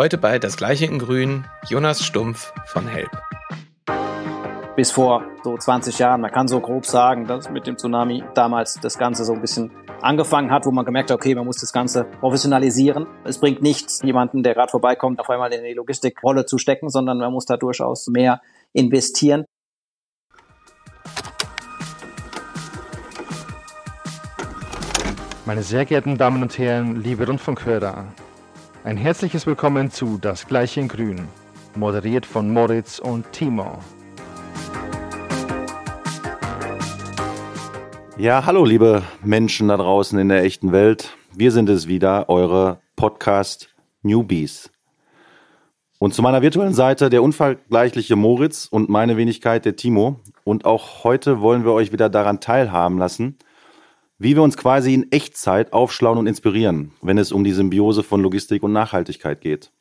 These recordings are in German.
Heute bei Das Gleiche in Grün, Jonas Stumpf von Help. Bis vor so 20 Jahren, man kann so grob sagen, dass mit dem Tsunami damals das Ganze so ein bisschen angefangen hat, wo man gemerkt hat, okay, man muss das Ganze professionalisieren. Es bringt nichts, jemanden, der gerade vorbeikommt, auf einmal in die Logistikrolle zu stecken, sondern man muss da durchaus mehr investieren. Meine sehr geehrten Damen und Herren, liebe Rundfunkhörer, ein herzliches Willkommen zu Das Gleiche in Grün, moderiert von Moritz und Timo. Ja, hallo liebe Menschen da draußen in der echten Welt. Wir sind es wieder, eure Podcast Newbies. Und zu meiner virtuellen Seite der unvergleichliche Moritz und meine Wenigkeit der Timo. Und auch heute wollen wir euch wieder daran teilhaben lassen, wie wir uns quasi in Echtzeit aufschlauen und inspirieren, wenn es um die Symbiose von Logistik und Nachhaltigkeit geht.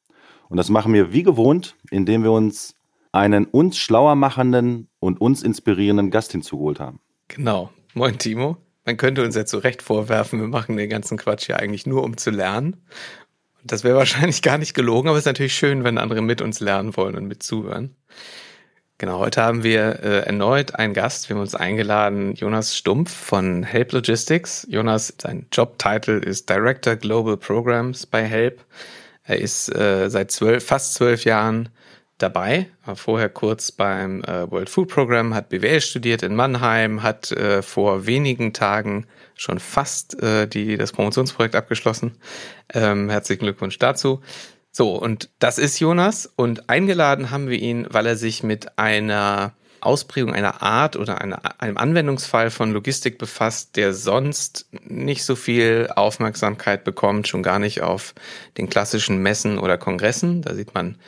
Und das machen wir wie gewohnt, indem wir uns einen uns schlauer machenden und uns inspirierenden Gast hinzugeholt haben. Genau. Moin Timo. Man könnte uns jetzt so recht vorwerfen, wir machen den ganzen Quatsch ja eigentlich nur, um zu lernen. Das wäre wahrscheinlich gar nicht gelogen, aber es ist natürlich schön, wenn andere mit uns lernen wollen und mit zuhören. Genau, heute haben wir äh, erneut einen Gast. Wir haben uns eingeladen, Jonas Stumpf von Help Logistics. Jonas, sein Jobtitel ist Director Global Programs bei Help. Er ist äh, seit zwölf, fast zwölf Jahren dabei, war vorher kurz beim äh, World Food Program, hat BWL studiert in Mannheim, hat äh, vor wenigen Tagen schon fast äh, die, das Promotionsprojekt abgeschlossen. Ähm, herzlichen Glückwunsch dazu. So, und das ist Jonas. Und eingeladen haben wir ihn, weil er sich mit einer Ausprägung einer Art oder einer, einem Anwendungsfall von Logistik befasst, der sonst nicht so viel Aufmerksamkeit bekommt, schon gar nicht auf den klassischen Messen oder Kongressen. Da sieht man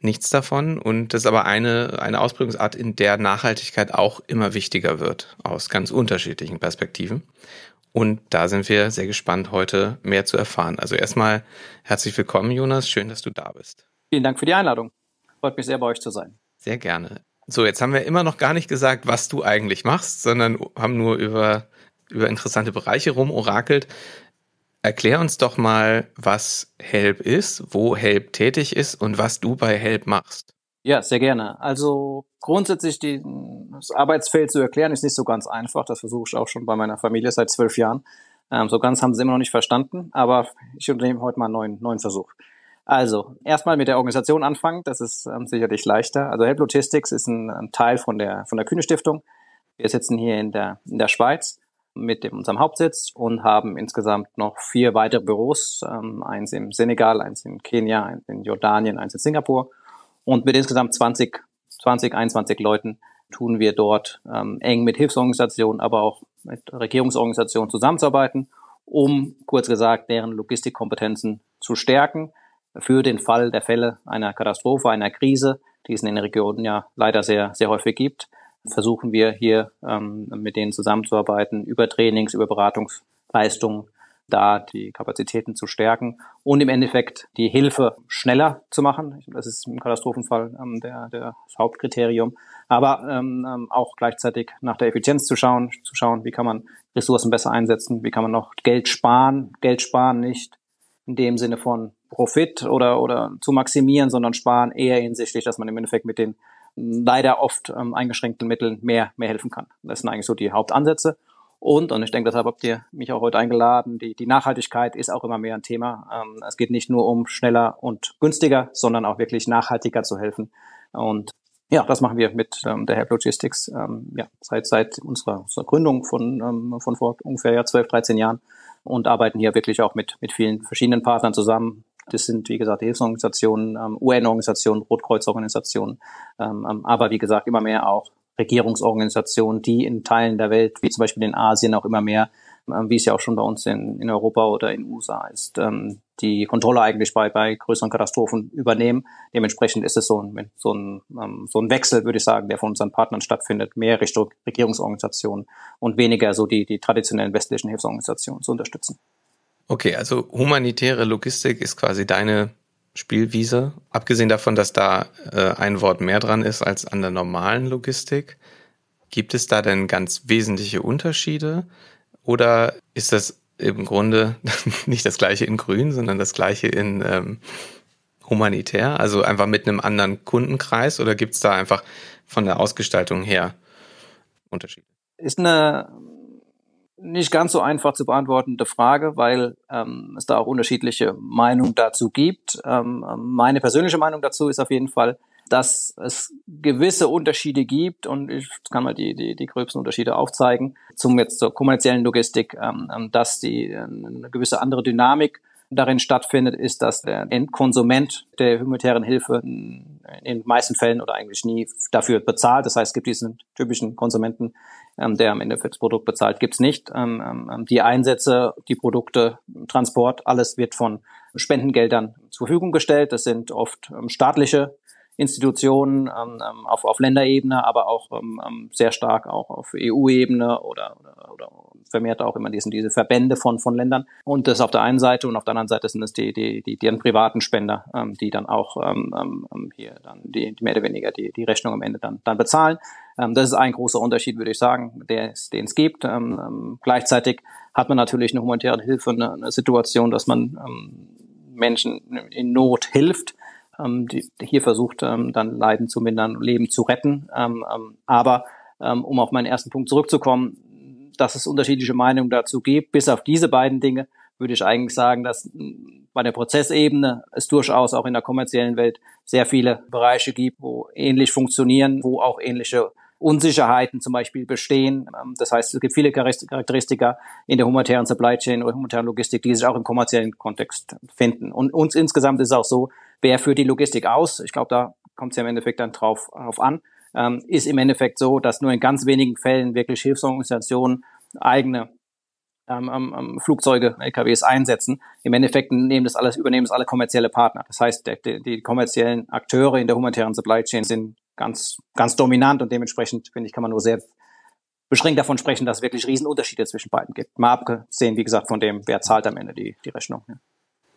nichts davon. Und das ist aber eine, eine Ausprägungsart, in der Nachhaltigkeit auch immer wichtiger wird, aus ganz unterschiedlichen Perspektiven. Und da sind wir sehr gespannt, heute mehr zu erfahren. Also erstmal herzlich willkommen, Jonas. Schön, dass du da bist. Vielen Dank für die Einladung. Freut mich sehr, bei euch zu sein. Sehr gerne. So, jetzt haben wir immer noch gar nicht gesagt, was du eigentlich machst, sondern haben nur über, über interessante Bereiche rumorakelt. Erklär uns doch mal, was Help ist, wo Help tätig ist und was du bei Help machst. Ja, sehr gerne. Also grundsätzlich die, das Arbeitsfeld zu erklären ist nicht so ganz einfach. Das versuche ich auch schon bei meiner Familie seit zwölf Jahren. Ähm, so ganz haben sie immer noch nicht verstanden, aber ich unternehme heute mal einen neuen, neuen Versuch. Also, erstmal mit der Organisation anfangen, das ist ähm, sicherlich leichter. Also Help Logistics ist ein, ein, Teil von der, von der Kühne Stiftung. Wir sitzen hier in der, in der Schweiz mit dem, unserem Hauptsitz und haben insgesamt noch vier weitere Büros, ähm, eins im Senegal, eins in Kenia, eins in Jordanien, eins in Singapur und mit insgesamt 20, 20, 21 Leuten tun wir dort ähm, eng mit Hilfsorganisationen, aber auch mit Regierungsorganisationen zusammenzuarbeiten, um, kurz gesagt, deren Logistikkompetenzen zu stärken für den Fall der Fälle einer Katastrophe, einer Krise, die es in den Regionen ja leider sehr, sehr häufig gibt, versuchen wir hier ähm, mit denen zusammenzuarbeiten, über Trainings, über Beratungsleistungen da die Kapazitäten zu stärken und im Endeffekt die Hilfe schneller zu machen. Das ist im Katastrophenfall ähm, der, der, das Hauptkriterium. Aber ähm, ähm, auch gleichzeitig nach der Effizienz zu schauen, zu schauen, wie kann man Ressourcen besser einsetzen, wie kann man noch Geld sparen. Geld sparen nicht in dem Sinne von Profit oder, oder zu maximieren, sondern sparen eher hinsichtlich, dass man im Endeffekt mit den leider oft ähm, eingeschränkten Mitteln mehr, mehr helfen kann. Das sind eigentlich so die Hauptansätze. Und, und ich denke, deshalb habt ihr mich auch heute eingeladen, die, die Nachhaltigkeit ist auch immer mehr ein Thema. Ähm, es geht nicht nur um schneller und günstiger, sondern auch wirklich nachhaltiger zu helfen. Und ja, das machen wir mit ähm, der Help Logistics ähm, ja, seit, seit unserer, unserer Gründung von, ähm, von vor ungefähr ja, 12, 13 Jahren und arbeiten hier wirklich auch mit, mit vielen verschiedenen Partnern zusammen. Das sind, wie gesagt, Hilfsorganisationen, ähm, UN-Organisationen, Rotkreuzorganisationen, ähm, ähm, aber wie gesagt, immer mehr auch Regierungsorganisationen, die in Teilen der Welt, wie zum Beispiel in Asien, auch immer mehr, ähm, wie es ja auch schon bei uns in, in Europa oder in USA ist, ähm, die Kontrolle eigentlich bei, bei größeren Katastrophen übernehmen. Dementsprechend ist es so ein, so ein, ähm, so ein Wechsel, würde ich sagen, der von unseren Partnern stattfindet, mehr Richtung Regierungsorganisationen und weniger so die, die traditionellen westlichen Hilfsorganisationen zu unterstützen. Okay, also humanitäre Logistik ist quasi deine Spielwiese. Abgesehen davon, dass da äh, ein Wort mehr dran ist als an der normalen Logistik, gibt es da denn ganz wesentliche Unterschiede? Oder ist das im Grunde nicht das gleiche in Grün, sondern das gleiche in ähm, humanitär? Also einfach mit einem anderen Kundenkreis oder gibt es da einfach von der Ausgestaltung her Unterschiede? Ist eine nicht ganz so einfach zu beantwortende Frage, weil ähm, es da auch unterschiedliche Meinungen dazu gibt. Ähm, meine persönliche Meinung dazu ist auf jeden Fall, dass es gewisse Unterschiede gibt und ich kann mal die, die, die gröbsten Unterschiede aufzeigen zum jetzt zur kommerziellen Logistik, ähm, ähm dass die äh, eine gewisse andere Dynamik darin stattfindet, ist, dass der Endkonsument der humanitären Hilfe in den meisten Fällen oder eigentlich nie dafür bezahlt. Das heißt, es gibt diesen typischen Konsumenten, ähm, der am Ende für das Produkt bezahlt, gibt's nicht. Ähm, ähm, die Einsätze, die Produkte, Transport, alles wird von Spendengeldern zur Verfügung gestellt. Das sind oft ähm, staatliche Institutionen ähm, ähm, auf, auf Länderebene, aber auch ähm, ähm sehr stark auch auf EU-Ebene oder, oder, oder vermehrt auch immer diesen, diese Verbände von, von Ländern. Und das auf der einen Seite und auf der anderen Seite sind es die, die, die, die privaten Spender, ähm, die dann auch ähm, ähm, hier dann die, die mehr oder weniger die, die Rechnung am Ende dann, dann bezahlen. Ähm, das ist ein großer Unterschied, würde ich sagen, der den es gibt. Ähm, ähm, gleichzeitig hat man natürlich eine humanitäre Hilfe, eine, eine Situation, dass man ähm, Menschen in Not hilft die hier versucht, ähm, dann Leiden zu mindern, Leben zu retten. Ähm, ähm, aber ähm, um auf meinen ersten Punkt zurückzukommen, dass es unterschiedliche Meinungen dazu gibt, bis auf diese beiden Dinge, würde ich eigentlich sagen, dass bei der Prozessebene es durchaus auch in der kommerziellen Welt sehr viele Bereiche gibt, wo ähnlich funktionieren, wo auch ähnliche Unsicherheiten zum Beispiel bestehen. Ähm, das heißt, es gibt viele Charakteristika in der humanitären Supply Chain oder humanitären Logistik, die sich auch im kommerziellen Kontext finden. Und uns insgesamt ist es auch so, wer führt die Logistik aus? Ich glaube, da kommt es ja im Endeffekt dann drauf, drauf an. Ähm, ist im Endeffekt so, dass nur in ganz wenigen Fällen wirklich Hilfsorganisationen eigene ähm, ähm, Flugzeuge, LKWs einsetzen. Im Endeffekt nehmen das alles, übernehmen das alle kommerzielle Partner. Das heißt, die, die kommerziellen Akteure in der humanitären Supply Chain sind ganz, ganz dominant und dementsprechend, finde ich, kann man nur sehr beschränkt davon sprechen, dass es wirklich Riesenunterschiede zwischen beiden gibt. Mal abgesehen, wie gesagt, von dem, wer zahlt am Ende die, die Rechnung. Ja.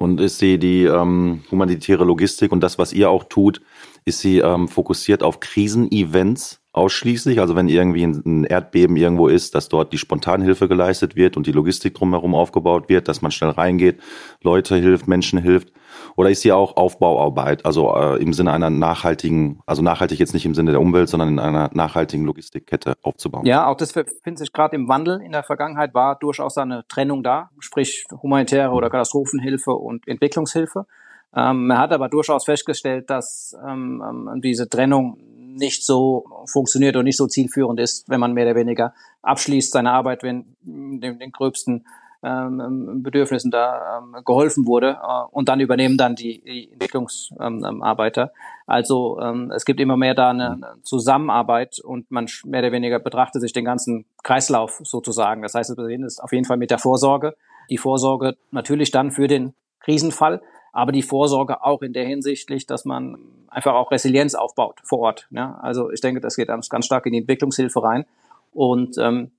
Und ist sie die ähm, humanitäre Logistik und das, was ihr auch tut, ist sie ähm, fokussiert auf Krisenevents ausschließlich? Also wenn irgendwie ein Erdbeben irgendwo ist, dass dort die Spontanhilfe geleistet wird und die Logistik drumherum aufgebaut wird, dass man schnell reingeht, Leute hilft, Menschen hilft? Oder ist sie auch Aufbauarbeit, also äh, im Sinne einer nachhaltigen, also nachhaltig jetzt nicht im Sinne der Umwelt, sondern in einer nachhaltigen Logistikkette aufzubauen? Ja, auch das findet sich gerade im Wandel. In der Vergangenheit war durchaus eine Trennung da, sprich humanitäre oder Katastrophenhilfe und Entwicklungshilfe. Ähm, man hat aber durchaus festgestellt, dass ähm, ähm, diese Trennung nicht so funktioniert und nicht so zielführend ist, wenn man mehr oder weniger abschließt seine Arbeit, wenn den, den gröbsten ähm, ähm, Bedürfnissen da ähm, geholfen wurde äh, und dann übernehmen dann die, die Entwicklungsarbeiter. Ähm, also ähm, es gibt immer mehr da eine, eine Zusammenarbeit und man mehr oder weniger betrachtet sich den ganzen Kreislauf sozusagen. Das heißt, wir ist auf jeden Fall mit der Vorsorge. Die Vorsorge natürlich dann für den Krisenfall, aber die Vorsorge auch in der hinsichtlich, dass man einfach auch Resilienz aufbaut vor Ort. Ja? Also ich denke, das geht ganz, stark in die Entwicklungshilfe rein. Und ähm,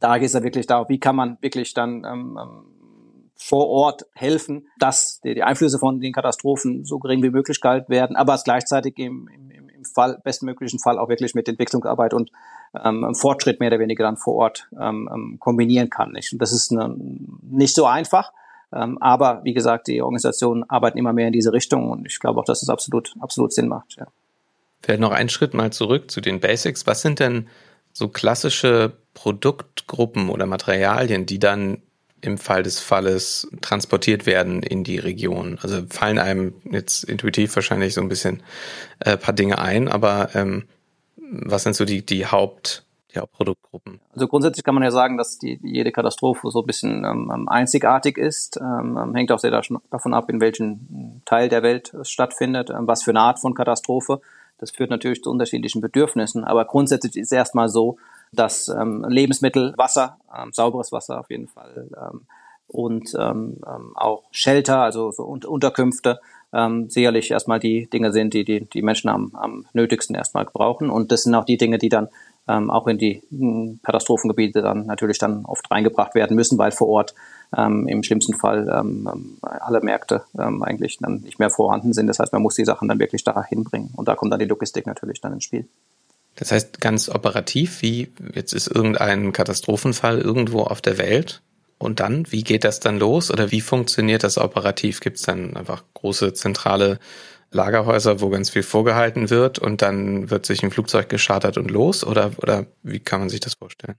da geht es ja wirklich darum, wie kann man wirklich dann ähm, ähm, vor Ort helfen, dass die, die Einflüsse von den Katastrophen so gering wie möglich gehalten werden, aber es gleichzeitig im, im, im Fall, bestmöglichen Fall auch wirklich mit Entwicklungsarbeit und ähm, Fortschritt mehr oder weniger dann vor Ort ähm, ähm, kombinieren kann. Nicht? Und das ist eine, nicht so einfach, ähm, aber wie gesagt, die Organisationen arbeiten immer mehr in diese Richtung und ich glaube auch, dass es absolut, absolut Sinn macht. Ja. Vielleicht noch einen Schritt mal zurück zu den Basics. Was sind denn so klassische Produktgruppen oder Materialien, die dann im Fall des Falles transportiert werden in die Region? Also fallen einem jetzt intuitiv wahrscheinlich so ein bisschen äh, paar Dinge ein, aber ähm, was sind so die, die Haupt, die Hauptproduktgruppen? Also grundsätzlich kann man ja sagen, dass die, jede Katastrophe so ein bisschen ähm, ähm einzigartig ist. Ähm, ähm hängt auch sehr davon ab, in welchem Teil der Welt es stattfindet, ähm, was für eine Art von Katastrophe. Das führt natürlich zu unterschiedlichen Bedürfnissen, aber grundsätzlich ist es erstmal so, dass ähm, Lebensmittel, Wasser, sauberes Wasser auf jeden Fall und auch Shelter, also so Unterkünfte, ähm, sicherlich erstmal die Dinge sind, die die, die Menschen am, am nötigsten erstmal brauchen. Und das sind auch die Dinge, die dann ähm, auch in die hm, Katastrophengebiete dann natürlich dann oft reingebracht werden müssen, weil vor Ort ähm, im schlimmsten Fall ähm, alle Märkte ähm, eigentlich dann nicht mehr vorhanden sind. Das heißt, man muss die Sachen dann wirklich da hinbringen. Und da kommt dann die Logistik natürlich dann ins Spiel. Das heißt, ganz operativ, wie jetzt ist irgendein Katastrophenfall irgendwo auf der Welt und dann, wie geht das dann los oder wie funktioniert das operativ? Gibt es dann einfach große zentrale Lagerhäuser, wo ganz viel vorgehalten wird und dann wird sich ein Flugzeug geschartert und los? Oder, oder wie kann man sich das vorstellen?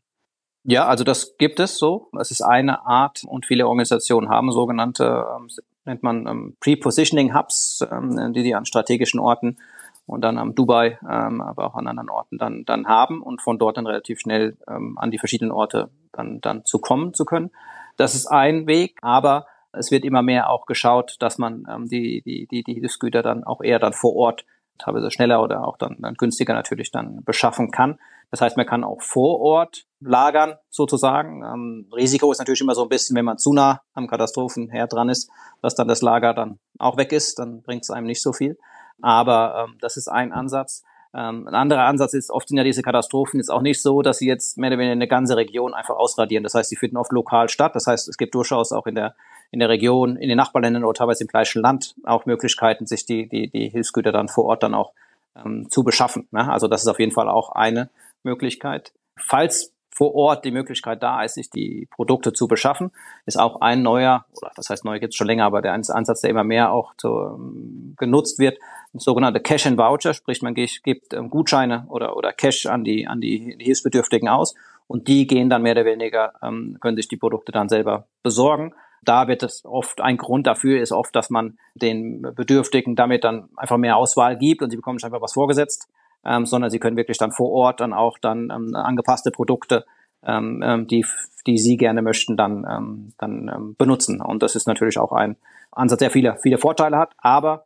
Ja, also das gibt es so. Es ist eine Art und viele Organisationen haben sogenannte, ähm, nennt man ähm, Pre-Positioning Hubs, ähm, die die an strategischen Orten und dann am Dubai, ähm, aber auch an anderen Orten dann, dann haben und von dort dann relativ schnell ähm, an die verschiedenen Orte dann, dann zu kommen zu können. Das ist ein Weg, aber es wird immer mehr auch geschaut, dass man ähm, die, die, die, die Hilfsgüter dann auch eher dann vor Ort teilweise schneller oder auch dann, dann günstiger natürlich dann beschaffen kann. Das heißt, man kann auch vor Ort lagern sozusagen. Ähm, Risiko ist natürlich immer so ein bisschen, wenn man zu nah am Katastrophenherd dran ist, dass dann das Lager dann auch weg ist, dann bringt es einem nicht so viel. Aber ähm, das ist ein Ansatz. Ähm, ein anderer Ansatz ist, oft sind ja diese Katastrophen jetzt auch nicht so, dass sie jetzt mehr oder weniger eine ganze Region einfach ausradieren. Das heißt, sie finden oft lokal statt. Das heißt, es gibt durchaus auch in der in der Region, in den Nachbarländern oder teilweise im gleichen Land auch Möglichkeiten, sich die, die, die Hilfsgüter dann vor Ort dann auch ähm, zu beschaffen. Ne? Also das ist auf jeden Fall auch eine Möglichkeit. Falls vor Ort die Möglichkeit da ist, sich die Produkte zu beschaffen, ist auch ein neuer, oder das heißt neu gibt es schon länger, aber der Ansatz, der immer mehr auch zu, ähm, genutzt wird, sogenannte Cash and Voucher, sprich man gibt ähm, Gutscheine oder, oder Cash an die, an die Hilfsbedürftigen aus und die gehen dann mehr oder weniger, ähm, können sich die Produkte dann selber besorgen da wird es oft, ein Grund dafür ist oft, dass man den Bedürftigen damit dann einfach mehr Auswahl gibt und sie bekommen nicht einfach was vorgesetzt, ähm, sondern sie können wirklich dann vor Ort dann auch dann ähm, angepasste Produkte, ähm, ähm die, die sie gerne möchten, dann, ähm, dann ähm, benutzen. Und das ist natürlich auch ein Ansatz, der viele, viele Vorteile hat, aber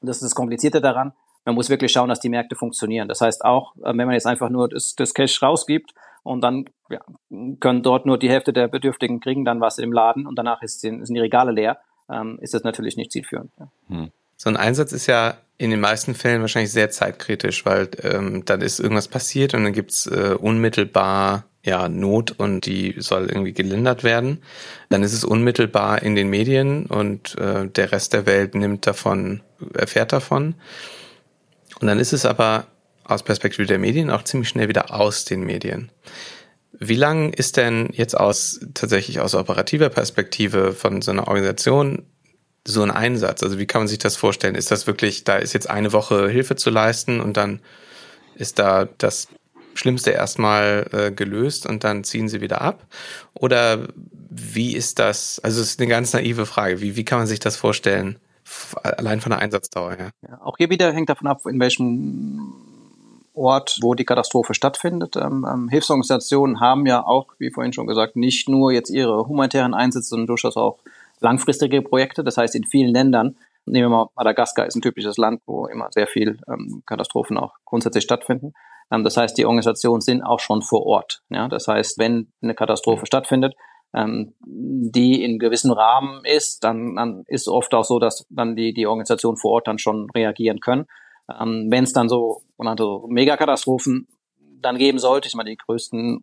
das ist das Komplizierte daran, man muss wirklich schauen, dass die Märkte funktionieren. Das heißt auch, äh, wenn man jetzt einfach nur das, das Cash rausgibt und dann ja, können dort nur die Hälfte der Bedürftigen kriegen dann was im Laden und danach ist, sind die Regale leer, ähm, ist das natürlich nicht zielführend. Ja. Hm. So ein Einsatz ist ja in den meisten Fällen wahrscheinlich sehr zeitkritisch, weil ähm, dann ist irgendwas passiert und dann gibt's äh, unmittelbar ja Not und die soll irgendwie gelindert werden. Dann ist es unmittelbar in den Medien und äh, der Rest der Welt nimmt davon, erfährt davon. Und dann ist es aber aus Perspektive der Medien auch ziemlich schnell wieder aus den Medien. Wie lang ist denn jetzt aus tatsächlich aus operativer Perspektive von so einer Organisation so ein Einsatz? Also wie kann man sich das vorstellen? Ist das wirklich, da ist jetzt eine Woche Hilfe zu leisten und dann ist da das Schlimmste erstmal äh, gelöst und dann ziehen sie wieder ab? Oder wie ist das? Also es ist eine ganz naive Frage. Wie, wie kann man sich das vorstellen? Allein von der Einsatzdauer her. Ja, auch hier wieder hängt davon ab, in welchem Ort, wo die Katastrophe stattfindet. Ähm, ähm, Hilfsorganisationen haben ja auch, wie vorhin schon gesagt, nicht nur jetzt ihre humanitären Einsätze, sondern durchaus auch langfristige Projekte. Das heißt, in vielen Ländern, nehmen wir mal Madagaskar ist ein typisches Land, wo immer sehr viel ähm, Katastrophen auch grundsätzlich stattfinden. Ähm, das heißt, die Organisationen sind auch schon vor Ort. Ja? Das heißt, wenn eine Katastrophe stattfindet, ähm, die in gewissem Rahmen ist, dann, dann ist oft auch so, dass dann die, die Organisationen vor Ort dann schon reagieren können. Ähm, Wenn es dann so so Megakatastrophen dann geben sollte, ich meine, die größten,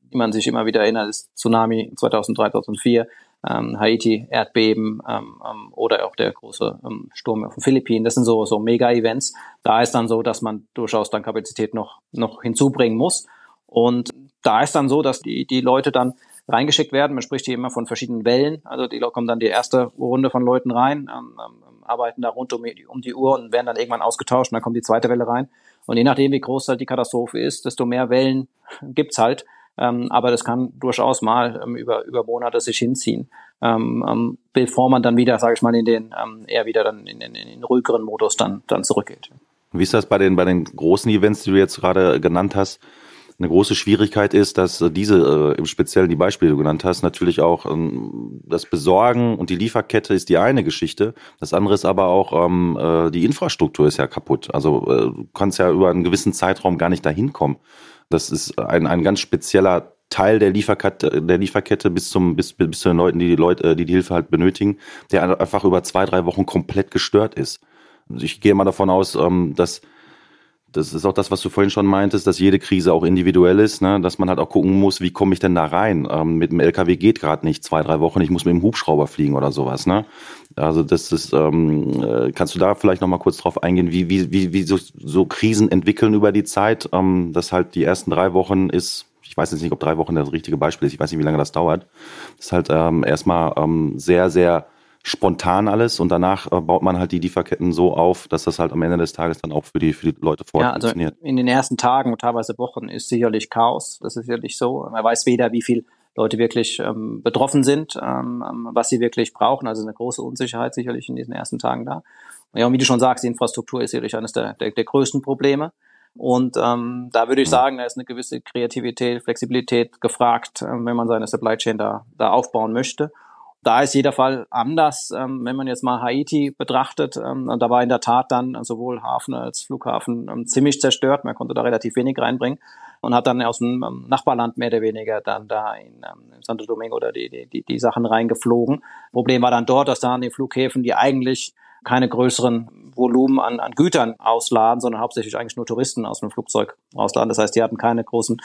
die man sich immer wieder erinnert, ist Tsunami 2003, 2004, ähm, Haiti, Erdbeben ähm, ähm, oder auch der große ähm, Sturm auf den Philippinen. Das sind so, so Mega-Events. Da ist dann so, dass man durchaus dann Kapazität noch, noch hinzubringen muss. Und da ist dann so, dass die, die Leute dann reingeschickt werden. Man spricht hier immer von verschiedenen Wellen. Also die kommen dann die erste Runde von Leuten rein, ähm, ähm arbeiten da rund um die, um die Uhr und werden dann irgendwann ausgetauscht und dann kommt die zweite Welle rein. Und je nachdem, wie groß halt die Katastrophe ist, desto mehr Wellen gibt's halt. Ähm, aber das kann durchaus mal ähm, über, über Monate sich hinziehen, ähm, ähm bevor man dann wieder, sage ich mal, in den ähm, eher wieder dann in, in, in den ruhigeren Modus dann, dann zurückgeht. Wie ist das bei den, bei den großen Events, die du jetzt gerade genannt hast? Eine große Schwierigkeit ist, dass äh, diese, äh, im Speziellen die Beispiele, die du genannt hast, natürlich auch ähm, das Besorgen und die Lieferkette ist die eine Geschichte. Das andere ist aber auch, ähm, äh, die Infrastruktur ist ja kaputt. Also äh, du kannst ja über einen gewissen Zeitraum gar nicht dahin kommen. Das ist ein, ein ganz spezieller Teil der Lieferkette, der Lieferkette bis zum bis, bis zu den Leuten, die die Leute, äh, die die Hilfe halt benötigen, der einfach über zwei drei Wochen komplett gestört ist. Ich gehe mal davon aus, ähm, dass das ist auch das, was du vorhin schon meintest, dass jede Krise auch individuell ist, ne? dass man halt auch gucken muss, wie komme ich denn da rein? Ähm, mit dem LKW geht gerade nicht zwei, drei Wochen, ich muss mit dem Hubschrauber fliegen oder sowas. Ne? Also das ist, ähm, äh, kannst du da vielleicht nochmal kurz drauf eingehen, wie, wie, wie, wie so, so Krisen entwickeln über die Zeit, ähm, dass halt die ersten drei Wochen ist, ich weiß jetzt nicht, ob drei Wochen das richtige Beispiel ist, ich weiß nicht, wie lange das dauert, ist halt ähm, erstmal ähm, sehr, sehr spontan alles und danach äh, baut man halt die Lieferketten so auf, dass das halt am Ende des Tages dann auch für die, für die Leute vor Ort ja, also funktioniert. In den ersten Tagen und teilweise Wochen ist sicherlich Chaos. Das ist sicherlich so. Man weiß weder, wie viel Leute wirklich ähm, betroffen sind, ähm, ähm, was sie wirklich brauchen. Also eine große Unsicherheit sicherlich in diesen ersten Tagen da. Ja, und wie du schon sagst, die Infrastruktur ist sicherlich eines der, der, der größten Probleme. Und ähm, da würde ich mhm. sagen, da ist eine gewisse Kreativität, Flexibilität gefragt, äh, wenn man seine Supply Chain da, da aufbauen möchte. Da ist jeder Fall anders. Ähm, wenn man jetzt mal Haiti betrachtet, ähm, da war in der Tat dann sowohl Hafen als Flughafen ähm, ziemlich zerstört. Man konnte da relativ wenig reinbringen und hat dann aus dem Nachbarland mehr oder weniger dann da in, Santo Domingo oder die, die, die Sachen reingeflogen. Problem war dann dort, dass da an den Flughäfen, die eigentlich keine größeren Volumen an, an Gütern ausladen, sondern hauptsächlich eigentlich nur Touristen aus dem Flugzeug ausladen. Das heißt, die hatten keine großen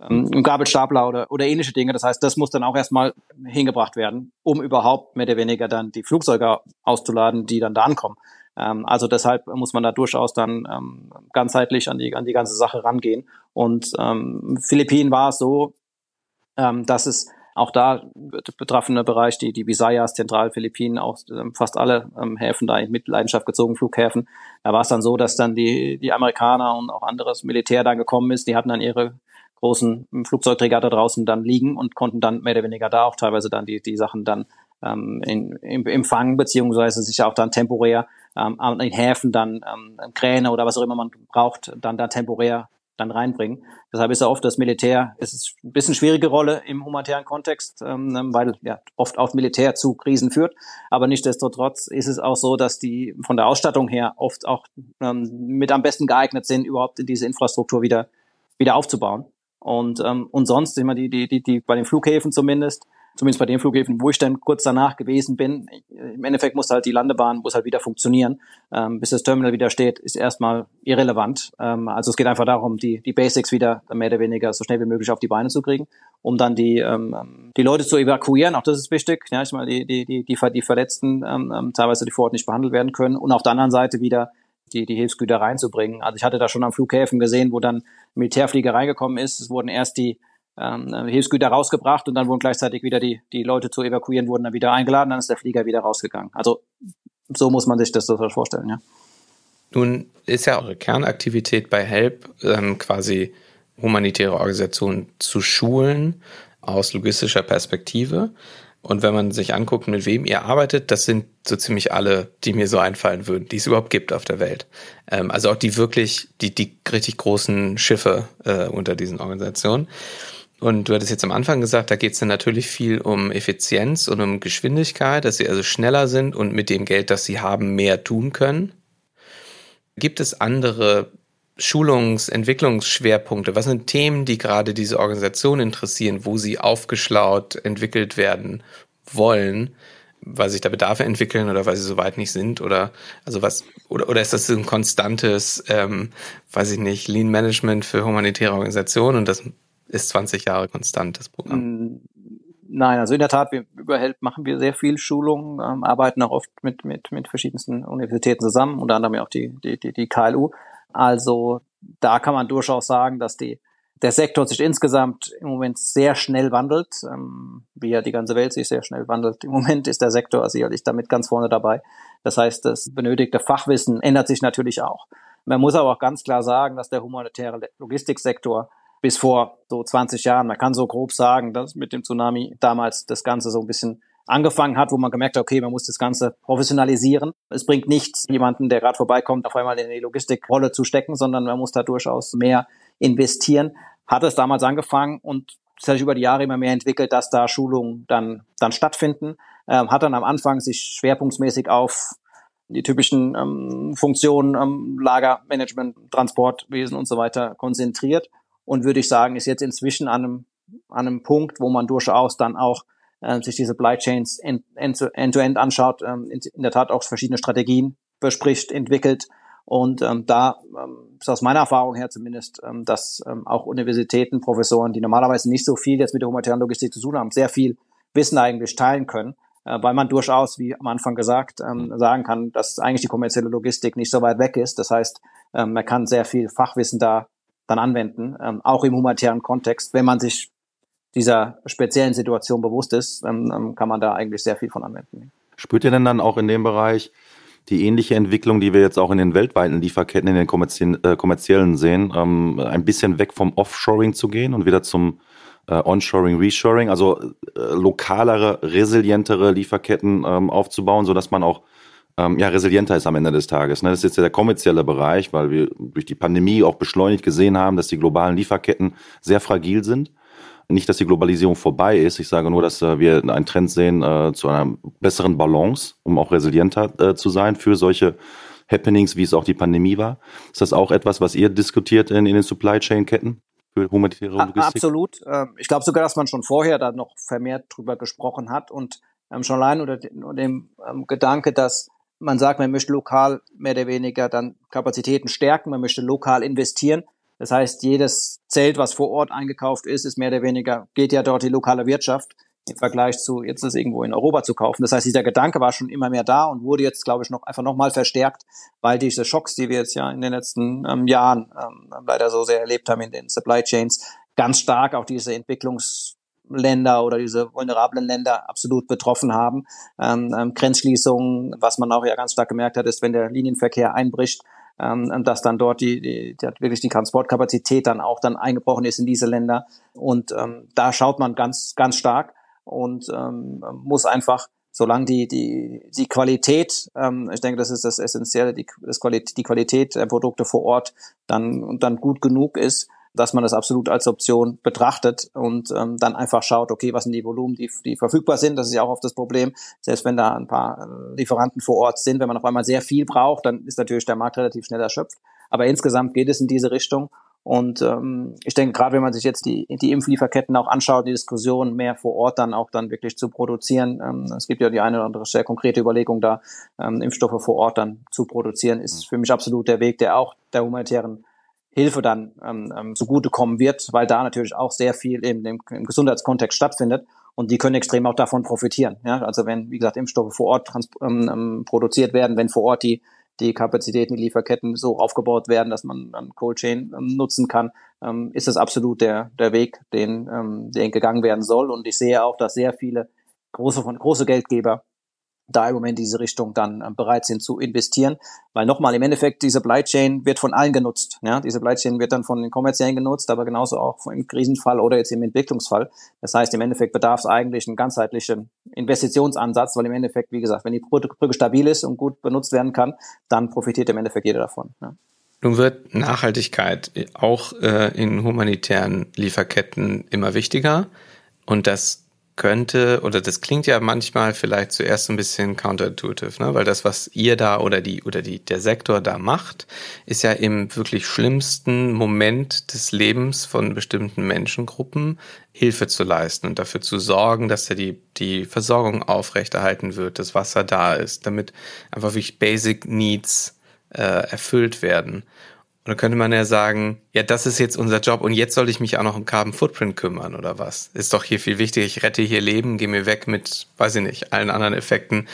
ähm, Gabelstapler oder, oder ähnliche Dinge. Das heißt, das muss dann auch erstmal hingebracht werden, um überhaupt mehr oder weniger dann die Flugzeuge auszuladen, die dann da ankommen. Ähm, also deshalb muss man da durchaus dann ähm, ganzheitlich an die, an die ganze Sache rangehen. Und ähm, Philippinen war es so, ähm, dass es auch da betroffene Bereich, die, die Visayas, Zentralphilippinen, auch ähm, fast alle ähm, Häfen da in Mitleidenschaft gezogen, Flughäfen. Da war es dann so, dass dann die, die Amerikaner und auch anderes Militär da gekommen ist. Die hatten dann ihre großen Flugzeugträger da draußen dann liegen und konnten dann mehr oder weniger da auch teilweise dann die, die Sachen dann ähm, in, in, empfangen, beziehungsweise sich auch dann temporär ähm, in Häfen dann ähm, Kräne oder was auch immer man braucht, dann da temporär dann reinbringen. Deshalb ist ja oft das Militär, es ist ein bisschen schwierige Rolle im humanitären Kontext, ähm, weil ja oft auch Militär zu Krisen führt. Aber nichtsdestotrotz ist es auch so, dass die von der Ausstattung her oft auch ähm, mit am besten geeignet sind, überhaupt diese Infrastruktur wieder wieder aufzubauen. Und ähm, und sonst immer die die die die bei den Flughäfen zumindest zumindest bei den Flughäfen, wo ich dann kurz danach gewesen bin, im Endeffekt muss halt die Landebahn, muss halt wieder funktionieren, ähm, bis das Terminal wieder steht, ist erstmal irrelevant. Ähm, also es geht einfach darum, die, die Basics wieder mehr oder weniger so schnell wie möglich auf die Beine zu kriegen, um dann die, ähm, die Leute zu evakuieren. Auch das ist wichtig. Ja, ich meine, die, die, die, die, Verletzten, ähm, ähm, teilweise die vor Ort nicht behandelt werden können und auf der anderen Seite wieder die, die Hilfsgüter reinzubringen. Also ich hatte da schon am Flughäfen gesehen, wo dann Militärflieger reingekommen ist. Es wurden erst die ähm, Hilfsgüter rausgebracht und dann wurden gleichzeitig wieder die, die Leute zu evakuieren, wurden dann wieder eingeladen, dann ist der Flieger wieder rausgegangen. Also so muss man sich das vorstellen, ja. Nun ist ja eure Kernaktivität bei HELP ähm, quasi humanitäre Organisationen zu schulen aus logistischer Perspektive. Und wenn man sich anguckt, mit wem ihr arbeitet, das sind so ziemlich alle, die mir so einfallen würden, die es überhaupt gibt auf der Welt. Ähm, also auch die wirklich, die, die richtig großen Schiffe äh, unter diesen Organisationen. Und du hattest jetzt am Anfang gesagt, da geht es dann natürlich viel um Effizienz und um Geschwindigkeit, dass sie also schneller sind und mit dem Geld, das sie haben, mehr tun können. Gibt es andere Schulungs-, Entwicklungsschwerpunkte? Was sind Themen, die gerade diese Organisation interessieren, wo sie aufgeschlaut entwickelt werden wollen, weil sich da Bedarfe entwickeln oder weil sie so weit nicht sind oder also was oder oder ist das ein konstantes, ähm, weiß ich nicht, Lean Management für humanitäre Organisationen und das ist 20 Jahre konstant, das Programm? Mm, nein, also in der Tat, wir über Help machen wir sehr viel Schulungen, ähm, arbeiten auch oft mit, mit, mit verschiedensten Universitäten zusammen, unter anderem auch die, die, die, die KLU. Also da kann man durchaus sagen, dass die, der Sektor sich insgesamt im Moment sehr schnell wandelt, ähm, wie ja die ganze Welt sich sehr schnell wandelt. Im Moment ist der Sektor sicherlich damit ganz vorne dabei. Das heißt, das benötigte Fachwissen ändert sich natürlich auch. Man muss aber auch ganz klar sagen, dass der humanitäre Logistiksektor bis vor so 20 Jahren, man kann so grob sagen, dass mit dem Tsunami damals das Ganze so ein bisschen angefangen hat, wo man gemerkt hat, okay, man muss das Ganze professionalisieren. Es bringt nichts, jemanden, der gerade vorbeikommt, auf einmal in die Logistikrolle zu stecken, sondern man muss da durchaus mehr investieren. Hat es damals angefangen und es hat sich über die Jahre immer mehr entwickelt, dass da Schulungen dann, dann stattfinden. Ähm, hat dann am Anfang sich schwerpunktmäßig auf die typischen ähm, Funktionen, ähm, Lagermanagement, Transportwesen und so weiter konzentriert und würde ich sagen, ist jetzt inzwischen an einem, an einem Punkt, wo man durchaus dann auch äh, sich diese Supply Chains end-to-end -end anschaut, ähm, in, in, der Tat auch verschiedene Strategien bespricht, entwickelt. Und ähm, da ähm, ist aus meiner Erfahrung her zumindest, ähm, dass ähm, auch Universitäten, Professoren, die normalerweise nicht so viel jetzt mit der humanitären Logistik zu tun haben, sehr viel Wissen eigentlich teilen können, äh, weil man durchaus, wie am Anfang gesagt, ähm, sagen kann, dass eigentlich die kommerzielle Logistik nicht so weit weg ist. Das heißt, ähm, man kann sehr viel Fachwissen da dann anwenden, ähm, auch im humanitären Kontext, wenn man sich dieser speziellen Situation bewusst ist, ähm, kann man da eigentlich sehr viel von anwenden. Spürt ihr denn dann auch in dem Bereich die ähnliche Entwicklung, die wir jetzt auch in den weltweiten Lieferketten, in den äh, kommerziellen sehen, ähm, ein bisschen weg vom Offshoring zu gehen und wieder zum äh, Onshoring, Reshoring, also äh, lokalere, resilientere Lieferketten ähm, aufzubauen, sodass man auch ähm, ja, resilienter ist am Ende des Tages. Ne? Das ist jetzt der kommerzielle Bereich, weil wir durch die Pandemie auch beschleunigt gesehen haben, dass die globalen Lieferketten sehr fragil sind. Nicht, dass die Globalisierung vorbei ist. Ich sage nur, dass äh, wir einen Trend sehen äh, zu einer besseren Balance, um auch resilienter äh, zu sein für solche Happenings, wie es auch die Pandemie war. Ist das auch etwas, was ihr diskutiert in, in den Supply Chain Ketten? Für humanitäre Logistik? Absolut. Ähm, ich glaube sogar, dass man schon vorher da noch vermehrt drüber gesprochen hat und ähm, schon allein unter dem ähm, Gedanke, dass man sagt, man möchte lokal mehr oder weniger dann Kapazitäten stärken, man möchte lokal investieren. Das heißt, jedes Zelt, was vor Ort eingekauft ist, ist mehr oder weniger, geht ja dort die lokale Wirtschaft im Vergleich zu jetzt ist irgendwo in Europa zu kaufen. Das heißt, dieser Gedanke war schon immer mehr da und wurde jetzt, glaube ich, noch einfach nochmal verstärkt, weil diese Schocks, die wir jetzt ja in den letzten ähm, Jahren ähm, leider so sehr erlebt haben in den Supply Chains, ganz stark auch diese Entwicklungsländer oder diese vulnerablen Länder absolut betroffen haben. Ähm, ähm, Grenzschließungen, was man auch ja ganz stark gemerkt hat, ist, wenn der Linienverkehr einbricht, ähm, dass dann dort die, die, die wirklich die Transportkapazität dann auch dann eingebrochen ist in diese Länder. Und ähm, da schaut man ganz, ganz stark und ähm, muss einfach solange die, die, die Qualität, ähm, ich denke, das ist das Essentielle, die, das Qualität, die Qualität der Produkte vor Ort dann, dann gut genug ist, dass man das absolut als Option betrachtet und ähm, dann einfach schaut, okay, was sind die Volumen, die, die verfügbar sind. Das ist ja auch oft das Problem. Selbst wenn da ein paar äh, Lieferanten vor Ort sind, wenn man auf einmal sehr viel braucht, dann ist natürlich der Markt relativ schnell erschöpft. Aber insgesamt geht es in diese Richtung. Und ähm, ich denke, gerade wenn man sich jetzt die, die Impflieferketten auch anschaut, die Diskussion mehr vor Ort dann auch dann wirklich zu produzieren. Ähm, es gibt ja die eine oder andere sehr konkrete Überlegung da, ähm, Impfstoffe vor Ort dann zu produzieren, ist mhm. für mich absolut der Weg, der auch der humanitären Hilfe dann ähm, ähm, zugutekommen wird, weil da natürlich auch sehr viel im, im, im Gesundheitskontext stattfindet und die können extrem auch davon profitieren. Ja? Also wenn, wie gesagt, Impfstoffe vor Ort trans ähm, ähm, produziert werden, wenn vor Ort die die Kapazitäten, die Lieferketten so aufgebaut werden, dass man dann Cold Chain ähm, nutzen kann, ähm, ist das absolut der, der Weg, den, ähm, den gegangen werden soll. Und ich sehe auch, dass sehr viele große, große Geldgeber da im Moment diese Richtung dann äh, bereit sind zu investieren. Weil nochmal, im Endeffekt, diese Supply Chain wird von allen genutzt. Ja? Diese Supply Chain wird dann von den Kommerziellen genutzt, aber genauso auch im Krisenfall oder jetzt im Entwicklungsfall. Das heißt, im Endeffekt bedarf es eigentlich einen ganzheitlichen Investitionsansatz, weil im Endeffekt, wie gesagt, wenn die Brücke stabil ist und gut benutzt werden kann, dann profitiert im Endeffekt jeder davon. Ja? Nun wird Nachhaltigkeit auch äh, in humanitären Lieferketten immer wichtiger und das könnte, oder das klingt ja manchmal vielleicht zuerst ein bisschen counterintuitive, ne? weil das, was ihr da oder die, oder die, der Sektor da macht, ist ja im wirklich schlimmsten Moment des Lebens von bestimmten Menschengruppen Hilfe zu leisten und dafür zu sorgen, dass ja die, die Versorgung aufrechterhalten wird, das Wasser da ist, damit einfach wirklich Basic Needs äh, erfüllt werden. Und dann könnte man ja sagen, ja, das ist jetzt unser Job und jetzt soll ich mich auch noch um Carbon Footprint kümmern oder was? Ist doch hier viel wichtiger. Ich rette hier Leben, gehe mir weg mit, weiß ich nicht, allen anderen Effekten.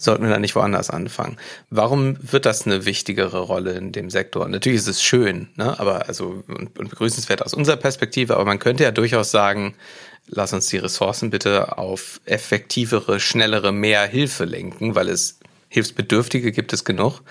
Sollten wir da nicht woanders anfangen? Warum wird das eine wichtigere Rolle in dem Sektor? Natürlich ist es schön, ne? aber also und, und begrüßenswert aus unserer Perspektive, aber man könnte ja durchaus sagen, lass uns die Ressourcen bitte auf effektivere, schnellere, mehr Hilfe lenken, weil es Hilfsbedürftige gibt es genug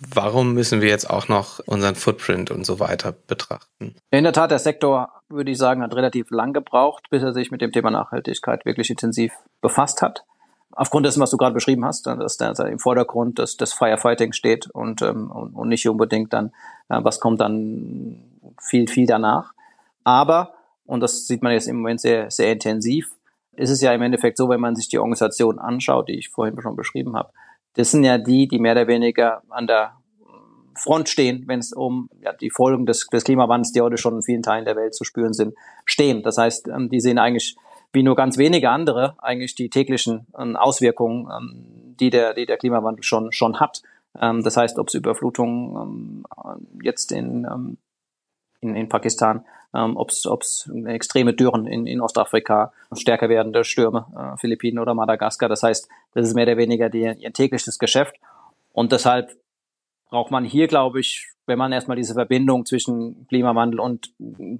warum müssen wir jetzt auch noch unseren Footprint und so weiter betrachten? In der Tat, der Sektor, würde ich sagen, hat relativ lang gebraucht, bis er sich mit dem Thema Nachhaltigkeit wirklich intensiv befasst hat. Aufgrund dessen, was du gerade beschrieben hast, dass der im Vordergrund des, des Firefighting steht und, ähm, und nicht unbedingt dann, äh, was kommt dann viel, viel danach. Aber, und das sieht man jetzt im Moment sehr, sehr intensiv, ist es ja im Endeffekt so, wenn man sich die Organisation anschaut, die ich vorhin schon beschrieben habe, das sind ja die, die mehr oder weniger an der Front stehen, wenn es um ja, die Folgen des, des Klimawandels, die heute schon in vielen Teilen der Welt zu spüren sind, stehen. Das heißt, ähm, die sehen eigentlich wie nur ganz wenige andere eigentlich die täglichen ähm, Auswirkungen, ähm, die der, die der Klimawandel schon, schon hat. Das heißt, ob es Überflutungen jetzt in, in, in Pakistan, ob es extreme Dürren in, in Ostafrika, stärker werdende Stürme, äh, Philippinen oder Madagaskar. Das heißt, das ist mehr oder weniger die, ihr tägliches Geschäft. Und deshalb braucht man hier, glaube ich, wenn man erstmal diese Verbindung zwischen Klimawandel und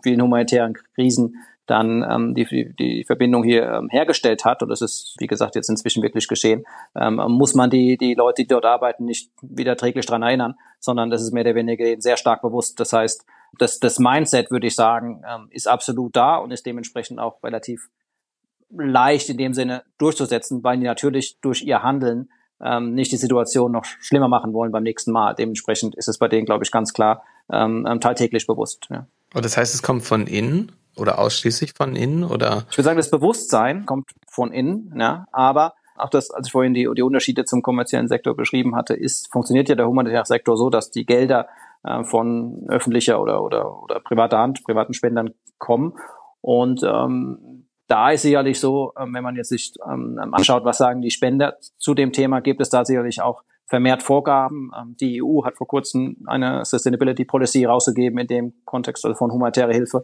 vielen humanitären Krisen dann ähm, die, die Verbindung hier ähm, hergestellt hat, und das ist, wie gesagt, jetzt inzwischen wirklich geschehen, ähm, muss man die, die Leute, die dort arbeiten, nicht wieder träglich dran erinnern, sondern das ist mehr oder weniger sehr stark bewusst. Das heißt, das, das Mindset, würde ich sagen, ähm, ist absolut da und ist dementsprechend auch relativ leicht in dem Sinne durchzusetzen, weil die natürlich durch ihr Handeln ähm, nicht die Situation noch schlimmer machen wollen beim nächsten Mal. Dementsprechend ist es bei denen, glaube ich, ganz klar ähm, ähm, tagtäglich bewusst. Ja. Und das heißt, es kommt von innen oder ausschließlich von innen oder? Ich würde sagen, das Bewusstsein kommt von innen, ja, aber auch das, als ich vorhin die, die Unterschiede zum kommerziellen Sektor beschrieben hatte, ist, funktioniert ja der humanitäre Sektor so, dass die Gelder äh, von öffentlicher oder, oder, oder privater Hand, privaten Spendern kommen. Und ähm, da ist sicherlich so, ähm, wenn man jetzt sich ähm, anschaut, was sagen die Spender zu dem Thema, gibt es da sicherlich auch vermehrt Vorgaben. Ähm, die EU hat vor kurzem eine Sustainability Policy rausgegeben in dem Kontext also von humanitärer Hilfe.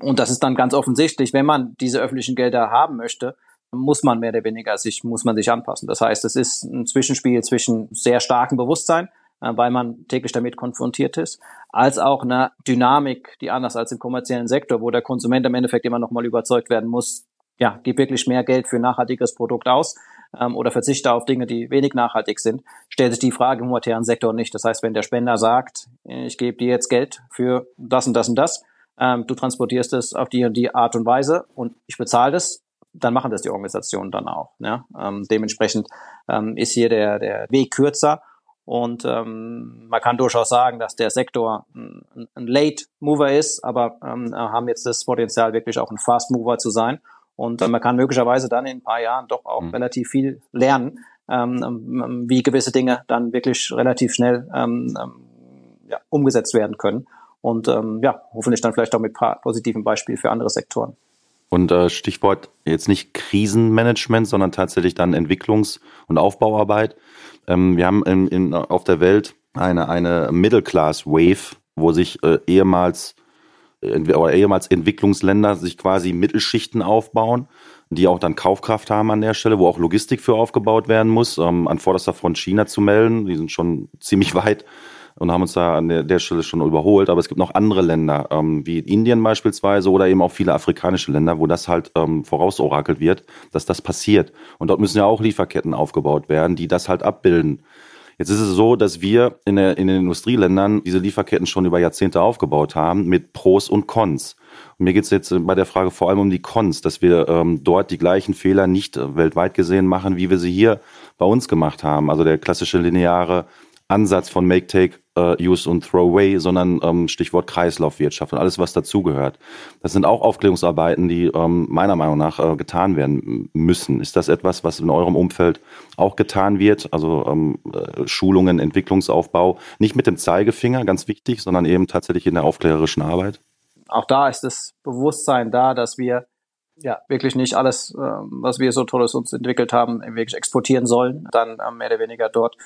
Und das ist dann ganz offensichtlich, wenn man diese öffentlichen Gelder haben möchte, muss man mehr oder weniger sich, muss man sich anpassen. Das heißt, es ist ein Zwischenspiel zwischen sehr starkem Bewusstsein, äh, weil man täglich damit konfrontiert ist, als auch eine Dynamik, die anders als im kommerziellen Sektor, wo der Konsument im Endeffekt immer noch mal überzeugt werden muss, ja, gib wirklich mehr Geld für ein nachhaltiges Produkt aus ähm, oder verzichte auf Dinge, die wenig nachhaltig sind, stellt sich die Frage im humanitären Sektor nicht. Das heißt, wenn der Spender sagt, ich gebe dir jetzt Geld für das und das und das, ähm, du transportierst es auf die und die Art und Weise und ich bezahle das, dann machen das die Organisationen dann auch. Ja? Ähm, dementsprechend ähm, ist hier der, der Weg kürzer und ähm, man kann durchaus sagen, dass der Sektor ein, ein Late Mover ist, aber ähm, haben jetzt das Potenzial, wirklich auch ein Fast Mover zu sein. Und äh, man kann möglicherweise dann in ein paar Jahren doch auch mhm. relativ viel lernen, ähm, ähm, wie gewisse Dinge dann wirklich relativ schnell ähm, ähm, ja, umgesetzt werden können. Und ähm, ja, hoffentlich dann vielleicht auch mit paar positiven Beispielen für andere Sektoren. Und äh, Stichwort jetzt nicht Krisenmanagement, sondern tatsächlich dann Entwicklungs- und Aufbauarbeit. Ähm, wir haben in, in, auf der Welt eine, eine Middle Class Wave, wo sich äh, ehemals oder ehemals Entwicklungsländer sich quasi Mittelschichten aufbauen, die auch dann Kaufkraft haben an der Stelle, wo auch Logistik für aufgebaut werden muss, ähm, an vorderster Front China zu melden. Die sind schon ziemlich weit und haben uns da an der, Stelle schon überholt. Aber es gibt noch andere Länder, ähm, wie Indien beispielsweise oder eben auch viele afrikanische Länder, wo das halt ähm, vorausorakelt wird, dass das passiert. Und dort müssen ja auch Lieferketten aufgebaut werden, die das halt abbilden. Jetzt ist es so, dass wir in, der, in den Industrieländern diese Lieferketten schon über Jahrzehnte aufgebaut haben mit Pros und Cons. Und mir geht es jetzt bei der Frage vor allem um die Cons, dass wir ähm, dort die gleichen Fehler nicht äh, weltweit gesehen machen, wie wir sie hier bei uns gemacht haben. Also der klassische lineare Ansatz von Make, Take, uh, Use und Throw Away, sondern ähm, Stichwort Kreislaufwirtschaft und alles, was dazugehört. Das sind auch Aufklärungsarbeiten, die ähm, meiner Meinung nach äh, getan werden müssen. Ist das etwas, was in eurem Umfeld auch getan wird? Also ähm, äh, Schulungen, Entwicklungsaufbau, nicht mit dem Zeigefinger, ganz wichtig, sondern eben tatsächlich in der aufklärerischen Arbeit? Auch da ist das Bewusstsein da, dass wir ja, wirklich nicht alles, äh, was wir so Tolles uns entwickelt haben, wirklich exportieren sollen, dann äh, mehr oder weniger dort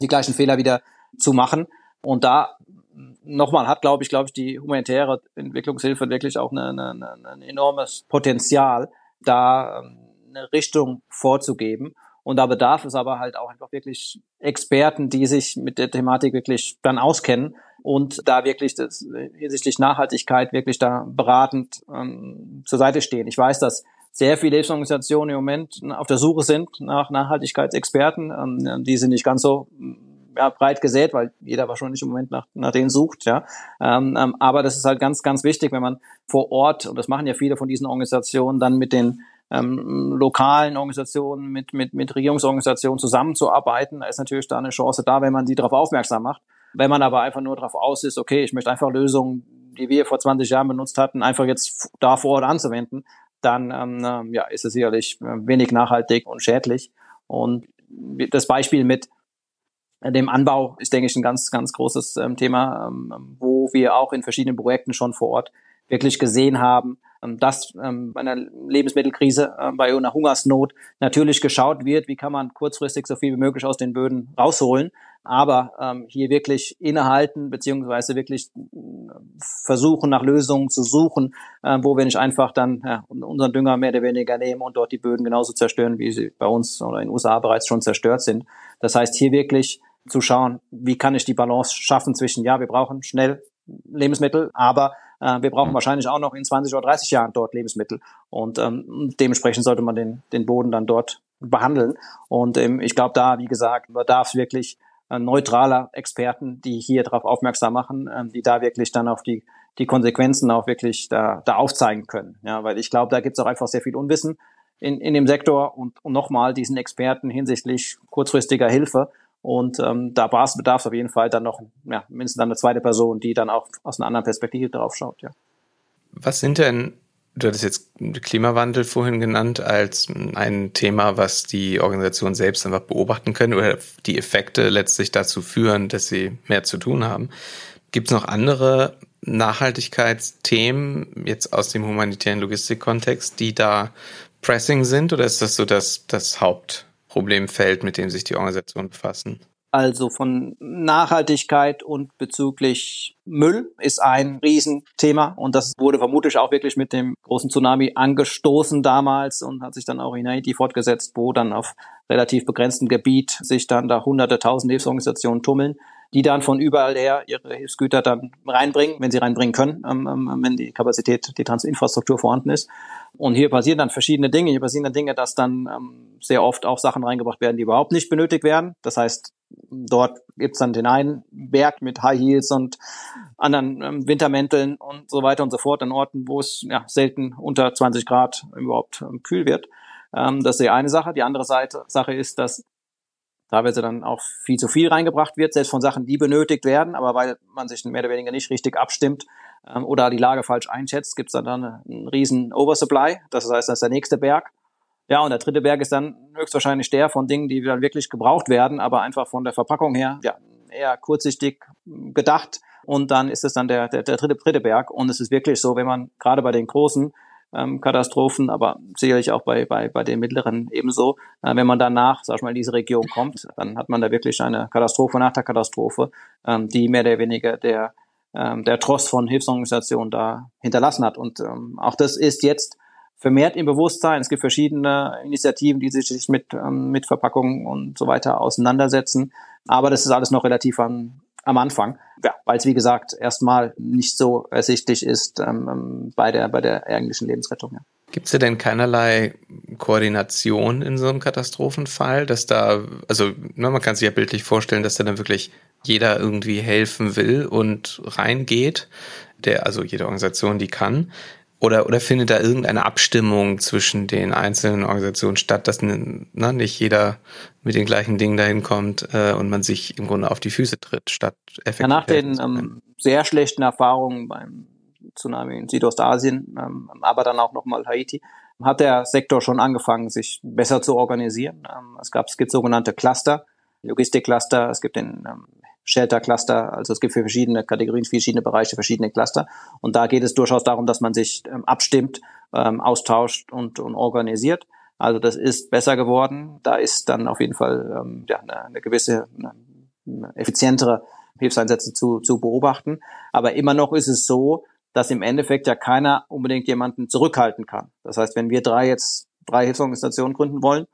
die gleichen Fehler wieder zu machen. Und da nochmal hat, glaube ich, glaube ich, die humanitäre Entwicklungshilfe wirklich auch eine, eine, ein enormes Potenzial, da ähm, eine Richtung vorzugeben. Und da bedarf es aber halt auch einfach wirklich Experten, die sich mit der Thematik wirklich dann auskennen und da wirklich das, hinsichtlich Nachhaltigkeit wirklich da beratend ähm, zur Seite stehen. Ich weiß, dass sehr viele Hilfsorganisationen im Moment auf der Suche sind nach Nachhaltigkeitsexperten. Ähm, die sind nicht ganz so ja, breit gesät, weil jeder wahrscheinlich im Moment nach, nach denen sucht. Ja. Ähm, ähm, aber das ist halt ganz, ganz wichtig, wenn man vor Ort, und das machen ja viele von diesen Organisationen, dann mit den ähm, lokalen Organisationen, mit, mit, mit Regierungsorganisationen zusammenzuarbeiten. Da ist natürlich da eine Chance da, wenn man die darauf aufmerksam macht. Wenn man aber einfach nur darauf aus ist, okay, ich möchte einfach Lösungen, die wir vor 20 Jahren benutzt hatten, einfach jetzt da vor Ort anzuwenden, dann ähm, ähm, ja, ist es sicherlich äh, wenig nachhaltig und schädlich. Und das Beispiel mit dem Anbau ist, denke ich, ein ganz, ganz großes ähm, Thema, ähm, wo wir auch in verschiedenen Projekten schon vor Ort wirklich gesehen haben, ähm, dass ähm, bei einer Lebensmittelkrise, äh, bei einer Hungersnot natürlich geschaut wird, wie kann man kurzfristig so viel wie möglich aus den Böden rausholen, aber ähm, hier wirklich innehalten beziehungsweise wirklich versuchen nach Lösungen zu suchen, äh, wo wir nicht einfach dann ja, unseren Dünger mehr oder weniger nehmen und dort die Böden genauso zerstören, wie sie bei uns oder in den USA bereits schon zerstört sind. Das heißt, hier wirklich zu schauen, wie kann ich die Balance schaffen zwischen, ja, wir brauchen schnell Lebensmittel, aber Äh, wir brauchen mhm. wahrscheinlich auch noch in 20 oder 30 Jahren dort Lebensmittel. Und ähm, dementsprechend sollte man den, den Boden dann dort behandeln. Und ähm, ich glaube, da, wie gesagt, bedarf es wirklich neutraler Experten, die hier darauf aufmerksam machen, äh, die da wirklich dann auf die, die Konsequenzen auch wirklich da, da aufzeigen können. Ja, weil ich glaube, da gibt es auch einfach sehr viel Unwissen in, in dem Sektor und, und nochmal diesen Experten hinsichtlich kurzfristiger Hilfe. Und ähm, da bedarf es auf jeden Fall dann noch, ja, mindestens dann eine zweite Person, die dann auch aus einer anderen Perspektive drauf schaut, ja. Was sind denn, du hattest jetzt Klimawandel vorhin genannt als ein Thema, was die Organisation selbst einfach beobachten können oder die Effekte letztlich dazu führen, dass sie mehr zu tun haben. Gibt es noch andere Nachhaltigkeitsthemen jetzt aus dem humanitären Logistikkontext, die da pressing sind oder ist das so das, das Hauptproblemfeld, mit dem sich die Organisationen befassen? Also von Nachhaltigkeit und bezüglich Müll ist ein Riesenthema und das wurde vermutlich auch wirklich mit dem großen Tsunami angestoßen damals und hat sich dann auch in Haiti fortgesetzt, wo dann auf relativ begrenztem Gebiet sich dann da hunderte, tausend Hilfsorganisationen tummeln die dann von überall her ihre Hilfsgüter dann reinbringen, wenn sie reinbringen können, ähm, ähm, wenn die Kapazität, die Transinfrastruktur vorhanden ist. Und hier passieren dann verschiedene Dinge. Hier passieren dann Dinge, dass dann ähm, sehr oft auch Sachen reingebracht werden, die überhaupt nicht benötigt werden. Das heißt, dort gibt's dann den einen Berg mit High Heels und anderen ähm, Wintermänteln und so weiter und so fort an Orten, wo es ja, selten unter 20 Grad überhaupt ähm, kühl wird. Ähm, das ist die eine Sache. Die andere Seite, Sache ist, dass teilweise dann auch viel zu viel reingebracht wird, selbst von Sachen, die benötigt werden, aber weil man sich mehr oder weniger nicht richtig abstimmt ähm, oder die Lage falsch einschätzt, gibt es dann, dann einen riesen Oversupply. Das heißt, das ist der nächste Berg. Ja, und der dritte Berg ist dann höchstwahrscheinlich der von Dingen, die dann wirklich gebraucht werden, aber einfach von der Verpackung her ja, eher kurzsichtig gedacht. Und dann ist es dann der, der, der dritte, dritte Berg. Und es ist wirklich so, wenn man gerade bei den großen ähm, Katastrophen, aber sicherlich auch bei, bei, bei den mittleren ebenso. Äh, wenn man danach, sag ich mal, in diese Region kommt, dann hat man da wirklich eine Katastrophe nach der Katastrophe, ähm, die mehr oder weniger der, ähm, der Trost von Hilfsorganisationen da hinterlassen hat. Und ähm, auch das ist jetzt vermehrt im Bewusstsein. Es gibt verschiedene Initiativen, die sich mit, ähm, mit Verpackungen und so weiter auseinandersetzen. Aber das ist alles noch relativ an, am Anfang, ja, weil es wie gesagt erstmal nicht so ersichtlich ist ähm, ähm, bei der bei der eigentlichen Lebensrettung. Ja. Gibt es denn keinerlei Koordination in so einem Katastrophenfall, dass da, also ne, man kann sich ja bildlich vorstellen, dass da dann wirklich jeder irgendwie helfen will und reingeht, der, also jede Organisation, die kann. Oder, oder findet da irgendeine Abstimmung zwischen den einzelnen Organisationen statt, dass ne, nicht jeder mit den gleichen Dingen dahin kommt äh, und man sich im Grunde auf die Füße tritt, statt effektiv. Ja, nach den ähm, sehr schlechten Erfahrungen beim Tsunami in Südostasien, ähm, aber dann auch nochmal Haiti, hat der Sektor schon angefangen, sich besser zu organisieren. Ähm, es gab, es gibt sogenannte Cluster, Logistikcluster, es gibt den ähm, Shelter-Cluster. Also es gibt für verschiedene Kategorien, verschiedene Bereiche, verschiedene Cluster. Und da geht es durchaus darum, dass man sich ähm, abstimmt, ähm, austauscht und, und organisiert. Also das ist besser geworden. Da ist dann auf jeden Fall ähm, ja, eine, eine gewisse eine effizientere Hilfseinsätze zu, zu beobachten. Aber immer noch ist es so, dass im Endeffekt ja keiner unbedingt jemanden zurückhalten kann. Das heißt, wenn wir drei jetzt drei Hilfsorganisationen gründen wollen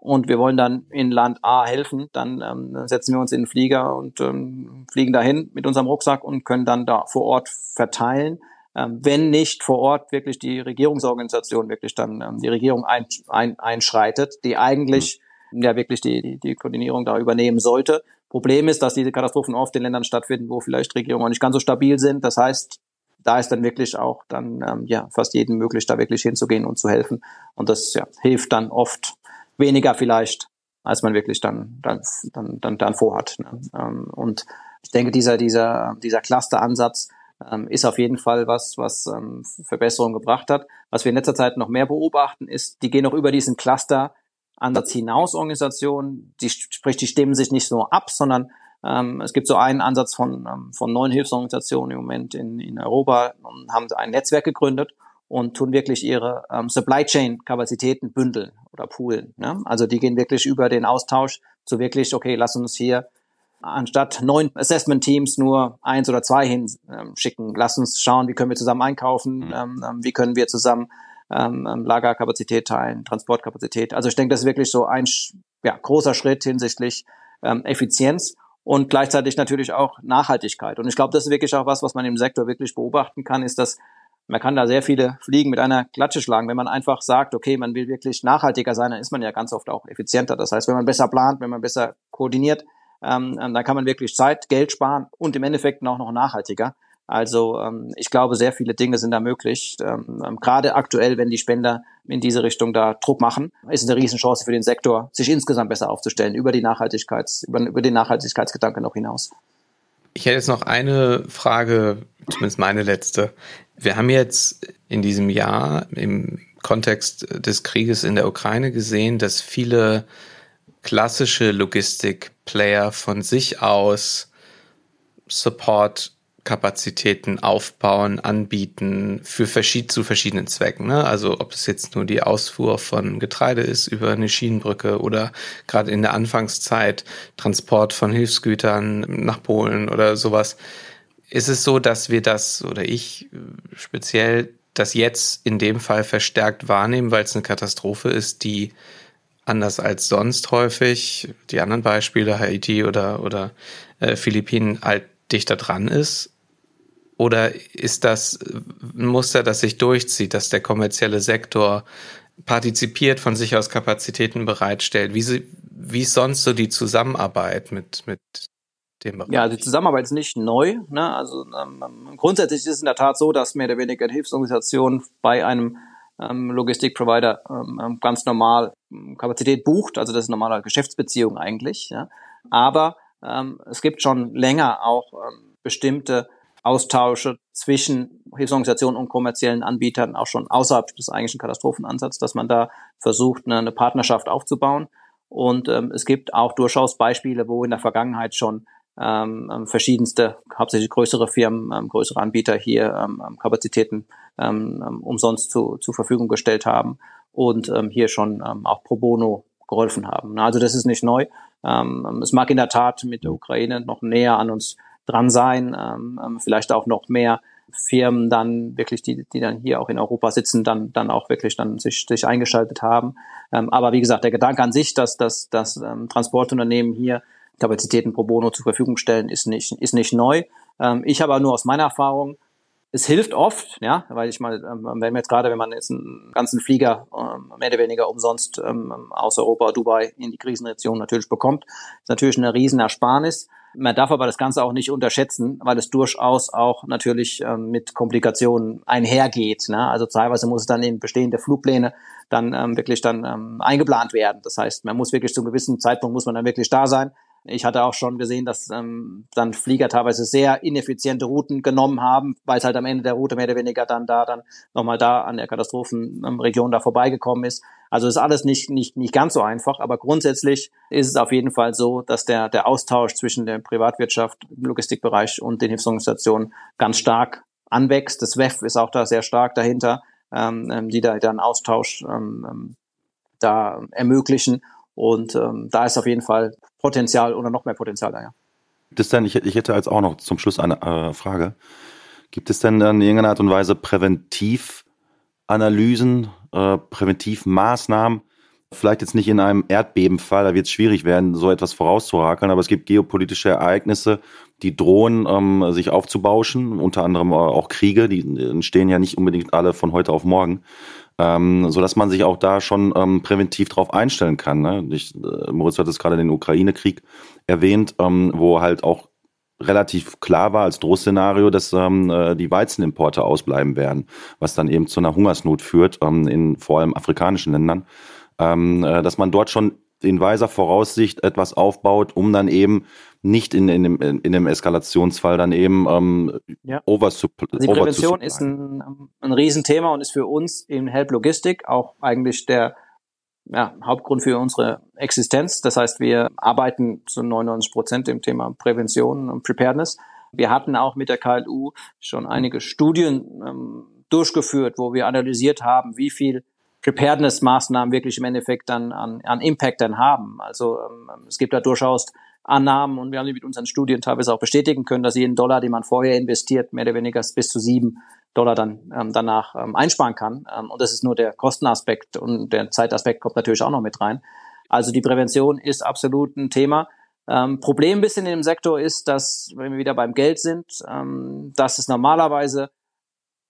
und wir wollen dann in Land A helfen, dann ähm, setzen wir uns in den Flieger und ähm, fliegen dahin mit unserem Rucksack und können dann da vor Ort verteilen. Ähm, wenn nicht vor Ort wirklich die Regierungsorganisation wirklich dann ähm, die Regierung ein, ein, einschreitet, die eigentlich mhm. ja wirklich die, die, die Koordinierung da übernehmen sollte. Problem ist, dass diese Katastrophen oft in Ländern stattfinden, wo vielleicht Regierungen auch nicht ganz so stabil sind. Das heißt, da ist dann wirklich auch dann ähm, ja fast jedem möglich, da wirklich hinzugehen und zu helfen. Und das ja, hilft dann oft weniger vielleicht, als man wirklich dann, dann, dann, dann, dann vorhat. Ne? Ähm, und ich denke, dieser, dieser, dieser Cluster-Ansatz ähm, ist auf jeden Fall was, was ähm, Verbesserungen gebracht hat. Was wir in letzter Zeit noch mehr beobachten, ist, die gehen noch über diesen Cluster Ansatz hinaus Organisationen, die sprich, die stimmen sich nicht nur ab, sondern ähm, es gibt so einen Ansatz von, ähm, von neuen Hilfsorganisationen im Moment in, in Europa und haben ein Netzwerk gegründet und tun wirklich ihre ähm, Supply Chain Kapazitäten bündeln oder poolen. Ne? Also die gehen wirklich über den Austausch zu wirklich, okay, lass uns hier anstatt neun Assessment Teams nur eins oder zwei hinschicken. Ähm, lass uns schauen, wie können wir zusammen einkaufen, mhm. ähm, ähm, wie können wir zusammen ähm, ähm, Lagerkapazität teilen, Transportkapazität. Also ich denke, das ist wirklich so ein ja, großer Schritt hinsichtlich ähm, Effizienz und gleichzeitig natürlich auch Nachhaltigkeit. Und ich glaube, das ist wirklich auch was, was man im Sektor wirklich beobachten kann, ist, dass man kann da sehr viele Fliegen mit einer Klatsche schlagen. Wenn man einfach sagt, okay, man will wirklich nachhaltiger sein, dann ist man ja ganz oft auch effizienter. Das heißt, wenn man besser plant, wenn man besser koordiniert, ähm, ähm dann kann man wirklich Zeit, Geld sparen und im Endeffekt auch noch nachhaltiger. Also ähm, ich glaube, sehr viele Dinge sind da möglich. Ähm, ähm, gerade aktuell, wenn die Spender in diese Richtung da Druck machen, ist es eine Riesenchance für den Sektor, sich insgesamt besser aufzustellen über die Nachhaltigkeits, über, über den Nachhaltigkeitsgedanke noch hinaus. Ich hätte jetzt noch eine Frage, zumindest meine letzte. Wir haben jetzt in diesem Jahr im Kontext des Krieges in der Ukraine gesehen, dass viele klassische Logistik-Player von sich aus Support Kapazitäten aufbauen, anbieten für verschied zu verschiedenen Zwecken. Ne? Also ob es jetzt nur die Ausfuhr von Getreide ist über eine Schienenbrücke oder gerade in der Anfangszeit Transport von Hilfsgütern nach Polen oder sowas. Ist es so, dass wir das oder ich speziell das jetzt in dem Fall verstärkt wahrnehmen, weil es eine Katastrophe ist, die anders als sonst häufig, die anderen Beispiele, Haiti oder, oder äh, Philippinen, halt dichter dran ist? Oder ist das ein Muster, das sich durchzieht, dass der kommerzielle Sektor partizipiert, von sich aus Kapazitäten bereitstellt? Wie, sie, wie ist sonst so die Zusammenarbeit mit, mit dem Bereich? Ja, die Zusammenarbeit ist nicht neu. Ne? Also ähm, ähm, grundsätzlich ist es in der Tat so, dass mehr oder weniger eine Hilfsorganisation bei einem ähm, Logistikprovider ähm, ähm ganz normal Kapazität bucht. Also das ist normale Geschäftsbeziehung eigentlich. Ja? Aber ähm, es gibt schon länger auch ähm, bestimmte Austausche zwischen Hilfsorganisationen und kommerziellen Anbietern auch schon außerhalb des eigentlichen Katastrophenansatzes, dass man da versucht, eine, eine Partnerschaft aufzubauen. Und ähm, es gibt auch durchaus Beispiele, wo in der Vergangenheit schon ähm, ähm verschiedenste, hauptsächlich größere Firmen, ähm, größere Anbieter hier ähm, ähm Kapazitäten ähm, ähm, umsonst zu, zur Verfügung gestellt haben und ähm, hier schon ähm, auch pro bono geholfen haben. Also das ist nicht neu. Ähm, es mag in der Tat mit der Ukraine noch näher an uns dran sein, ähm, ähm, vielleicht auch noch mehr Firmen dann wirklich, die, die dann hier auch in Europa sitzen, dann, dann auch wirklich dann sich, sich eingeschaltet haben. Ähm, aber wie gesagt, der Gedanke an sich, dass, dass, dass ähm, Transportunternehmen hier Kapazitäten pro bono zur Verfügung stellen, ist nicht, ist nicht neu. Ähm, ich habe aber nur aus meiner Erfahrung es hilft oft, ja, weil ich mal, ähm, wenn man jetzt gerade, wenn man jetzt einen ganzen Flieger ähm, mehr oder weniger umsonst ähm, aus Europa, Dubai in die Krisenregion natürlich bekommt, ist natürlich eine riesen Ersparnis. Man darf aber das Ganze auch nicht unterschätzen, weil es durchaus auch natürlich ähm, mit Komplikationen einhergeht. Ne? Also teilweise muss es dann in bestehende Flugpläne dann ähm, wirklich dann ähm, eingeplant werden. Das heißt, man muss wirklich zu einem gewissen Zeitpunkt muss man dann wirklich da sein. Ich hatte auch schon gesehen, dass ähm, dann Flieger teilweise sehr ineffiziente Routen genommen haben, weil es halt am Ende der Route mehr oder weniger dann da dann nochmal da an der Katastrophenregion da vorbeigekommen ist. Also ist alles nicht, nicht, nicht ganz so einfach, aber grundsätzlich ist es auf jeden Fall so, dass der, der Austausch zwischen der Privatwirtschaft, Logistikbereich und den Hilfsorganisationen ganz stark anwächst. Das WEF ist auch da sehr stark dahinter, ähm, ähm die da dann Austausch ähm, ähm, da ermöglichen und ähm, da ist auf jeden Fall Potenzial oder noch mehr Potenzial da, ja. Gibt es denn, ich, ich hätte jetzt auch noch zum Schluss eine äh, Frage. Gibt es denn in irgendeiner Art und Weise Präventivanalysen, äh, Präventivmaßnahmen? Vielleicht jetzt nicht in einem Erdbebenfall, da wird es schwierig werden, so etwas vorauszurakeln, aber es gibt geopolitische Ereignisse, die drohen, ähm, sich aufzubauschen, unter anderem auch Kriege, die entstehen ja nicht unbedingt alle von heute auf morgen ähm, so dass man sich auch da schon ähm, präventiv drauf einstellen kann. Ne? Ich, äh, Moritz hat es gerade den Ukraine-Krieg erwähnt, ähm, wo halt auch relativ klar war als Drohszenario, dass ähm, äh, die Weizenimporte ausbleiben werden, was dann eben zu einer Hungersnot führt, ähm, in vor allem afrikanischen Ländern, ähm, äh, dass man dort schon in weiser Voraussicht etwas aufbaut, um dann eben nicht in, in, dem, in dem Eskalationsfall dann eben ähm, ja. oversupply. Also die Prävention ist ein, ein Riesenthema und ist für uns in Help Logistik auch eigentlich der ja, Hauptgrund für unsere Existenz. Das heißt, wir arbeiten zu 99 Prozent im Thema Prävention und Preparedness. Wir hatten auch mit der KLU schon einige Studien ähm, durchgeführt, wo wir analysiert haben, wie viel Preparedness-Maßnahmen wirklich im Endeffekt dann an, an Impact dann haben. Also ähm, es gibt da durchaus Annahmen und wir haben die mit unseren Studien teilweise auch bestätigen können, dass jeden Dollar, den man vorher investiert, mehr oder weniger bis zu sieben Dollar dann ähm, danach ähm, einsparen kann. Ähm, und das ist nur der Kostenaspekt und der Zeitaspekt kommt natürlich auch noch mit rein. Also die Prävention ist absolut ein Thema. Ähm, Problem ein bisschen in dem Sektor ist, dass, wenn wir wieder beim Geld sind, ähm, dass es normalerweise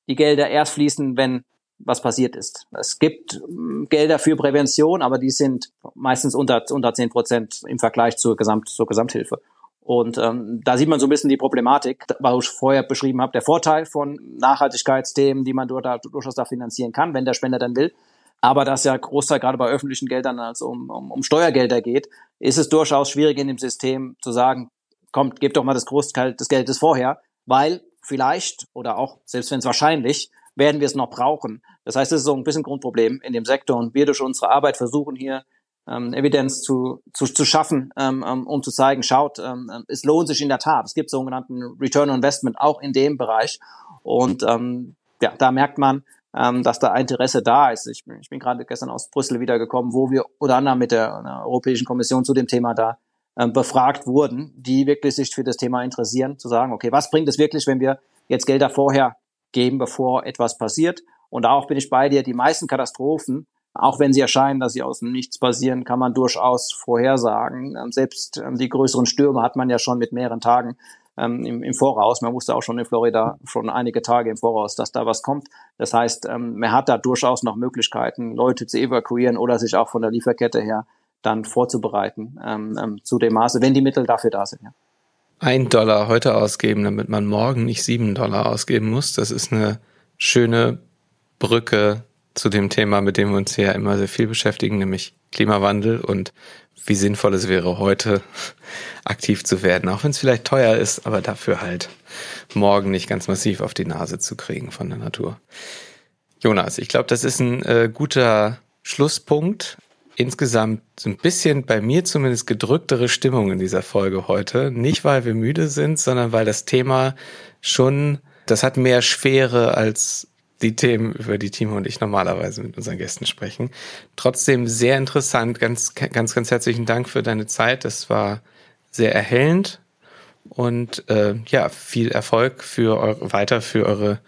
die Gelder erst fließen, wenn was passiert ist. Es gibt ähm, Gelder für Prävention, aber die sind meistens unter, unter 10 Prozent im Vergleich zur, Gesamt, zur Gesamthilfe. Und ähm, da sieht man so ein bisschen die Problematik, was ich vorher beschrieben habe. Der Vorteil von Nachhaltigkeitsthemen, die man dort da, durchaus da finanzieren kann, wenn der Spender dann will. Aber dass ja Großteil gerade bei öffentlichen Geldern als um, um, um Steuergelder geht, ist es durchaus schwierig in dem System zu sagen, kommt, gebt doch mal das Großteil des Geldes vorher, weil vielleicht oder auch, selbst wenn es wahrscheinlich, werden wir es noch brauchen. Das heißt, es ist so ein bisschen Grundproblem in dem Sektor und wir durch unsere Arbeit versuchen hier ähm, Evidenz zu, zu, zu schaffen, ähm, ähm um zu zeigen, schaut, ähm, es lohnt sich in der Tat. Es gibt sogenannten Return on Investment auch in dem Bereich und ähm, ja, da merkt man, ähm, dass da Interesse da ist. Ich bin, ich bin gerade gestern aus Brüssel wiedergekommen, wo wir unter anderem mit der, der Europäischen Kommission zu dem Thema da ähm, befragt wurden, die wirklich sich für das Thema interessieren, zu sagen, okay, was bringt es wirklich, wenn wir jetzt Gelder vorher geben, bevor etwas passiert? Und auch bin ich bei dir, die meisten Katastrophen, auch wenn sie erscheinen, dass sie aus dem Nichts basieren, kann man durchaus vorhersagen. Ähm, selbst ähm, die größeren Stürme hat man ja schon mit mehreren Tagen ähm, im, Voraus. Man wusste auch schon in Florida schon einige Tage im Voraus, dass da was kommt. Das heißt, man hat da durchaus noch Möglichkeiten, Leute zu evakuieren oder sich auch von der Lieferkette her dann vorzubereiten zu dem Maße, wenn die Mittel dafür da sind. Ja. Ein Dollar heute ausgeben, damit man morgen nicht sieben Dollar ausgeben muss, das ist eine schöne Brücke zu dem Thema, mit dem wir uns hier immer sehr viel beschäftigen, nämlich Klimawandel und wie sinnvoll es wäre, heute aktiv zu werden, auch wenn es vielleicht teuer ist, aber dafür halt morgen nicht ganz massiv auf die Nase zu kriegen von der Natur. Jonas, ich glaube, das ist ein äh, guter Schlusspunkt. Insgesamt so ein bisschen bei mir zumindest gedrücktere Stimmung in dieser Folge heute. Nicht, weil wir müde sind, sondern weil das Thema schon, das hat mehr Schwere als die Themen, über die Timo und ich normalerweise mit unseren Gästen sprechen. Trotzdem sehr interessant. Ganz, ganz, ganz herzlichen Dank für deine Zeit. Das war sehr erhellend und äh, ja, viel Erfolg für eure, weiter für eure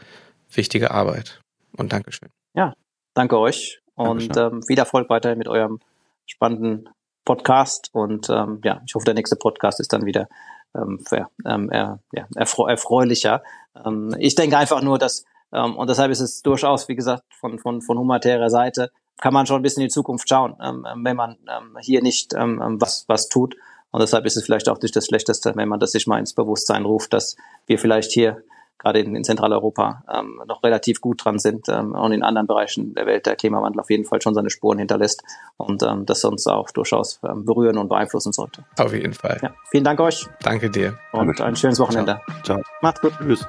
wichtige Arbeit. Und Dankeschön. Ja, danke euch und ähm, viel Erfolg weiter mit eurem spannenden Podcast. Und ähm, ja, ich hoffe, der nächste Podcast ist dann wieder ähm, für, ähm, äh, ja, erfreu erfreulicher. Ähm, ich denke einfach nur, dass ähm, und deshalb ist es durchaus, wie gesagt, von, von, von humanitärer Seite kann man schon ein bisschen in die Zukunft schauen, ähm wenn man ähm, hier nicht ähm, ähm, was, was tut. Und deshalb ist es vielleicht auch nicht das Schlechteste, wenn man das sich mal ins Bewusstsein ruft, dass wir vielleicht hier gerade in, in Zentraleuropa ähm, noch relativ gut dran sind ähm, und in anderen Bereichen der Welt der Klimawandel auf jeden Fall schon seine Spuren hinterlässt und ähm, das uns auch durchaus ähm, berühren und beeinflussen sollte. Auf jeden Fall. Ja, vielen Dank euch. Danke dir. Und ein schönes Wochenende. Ciao. Ciao. Macht's gut. Tschüss.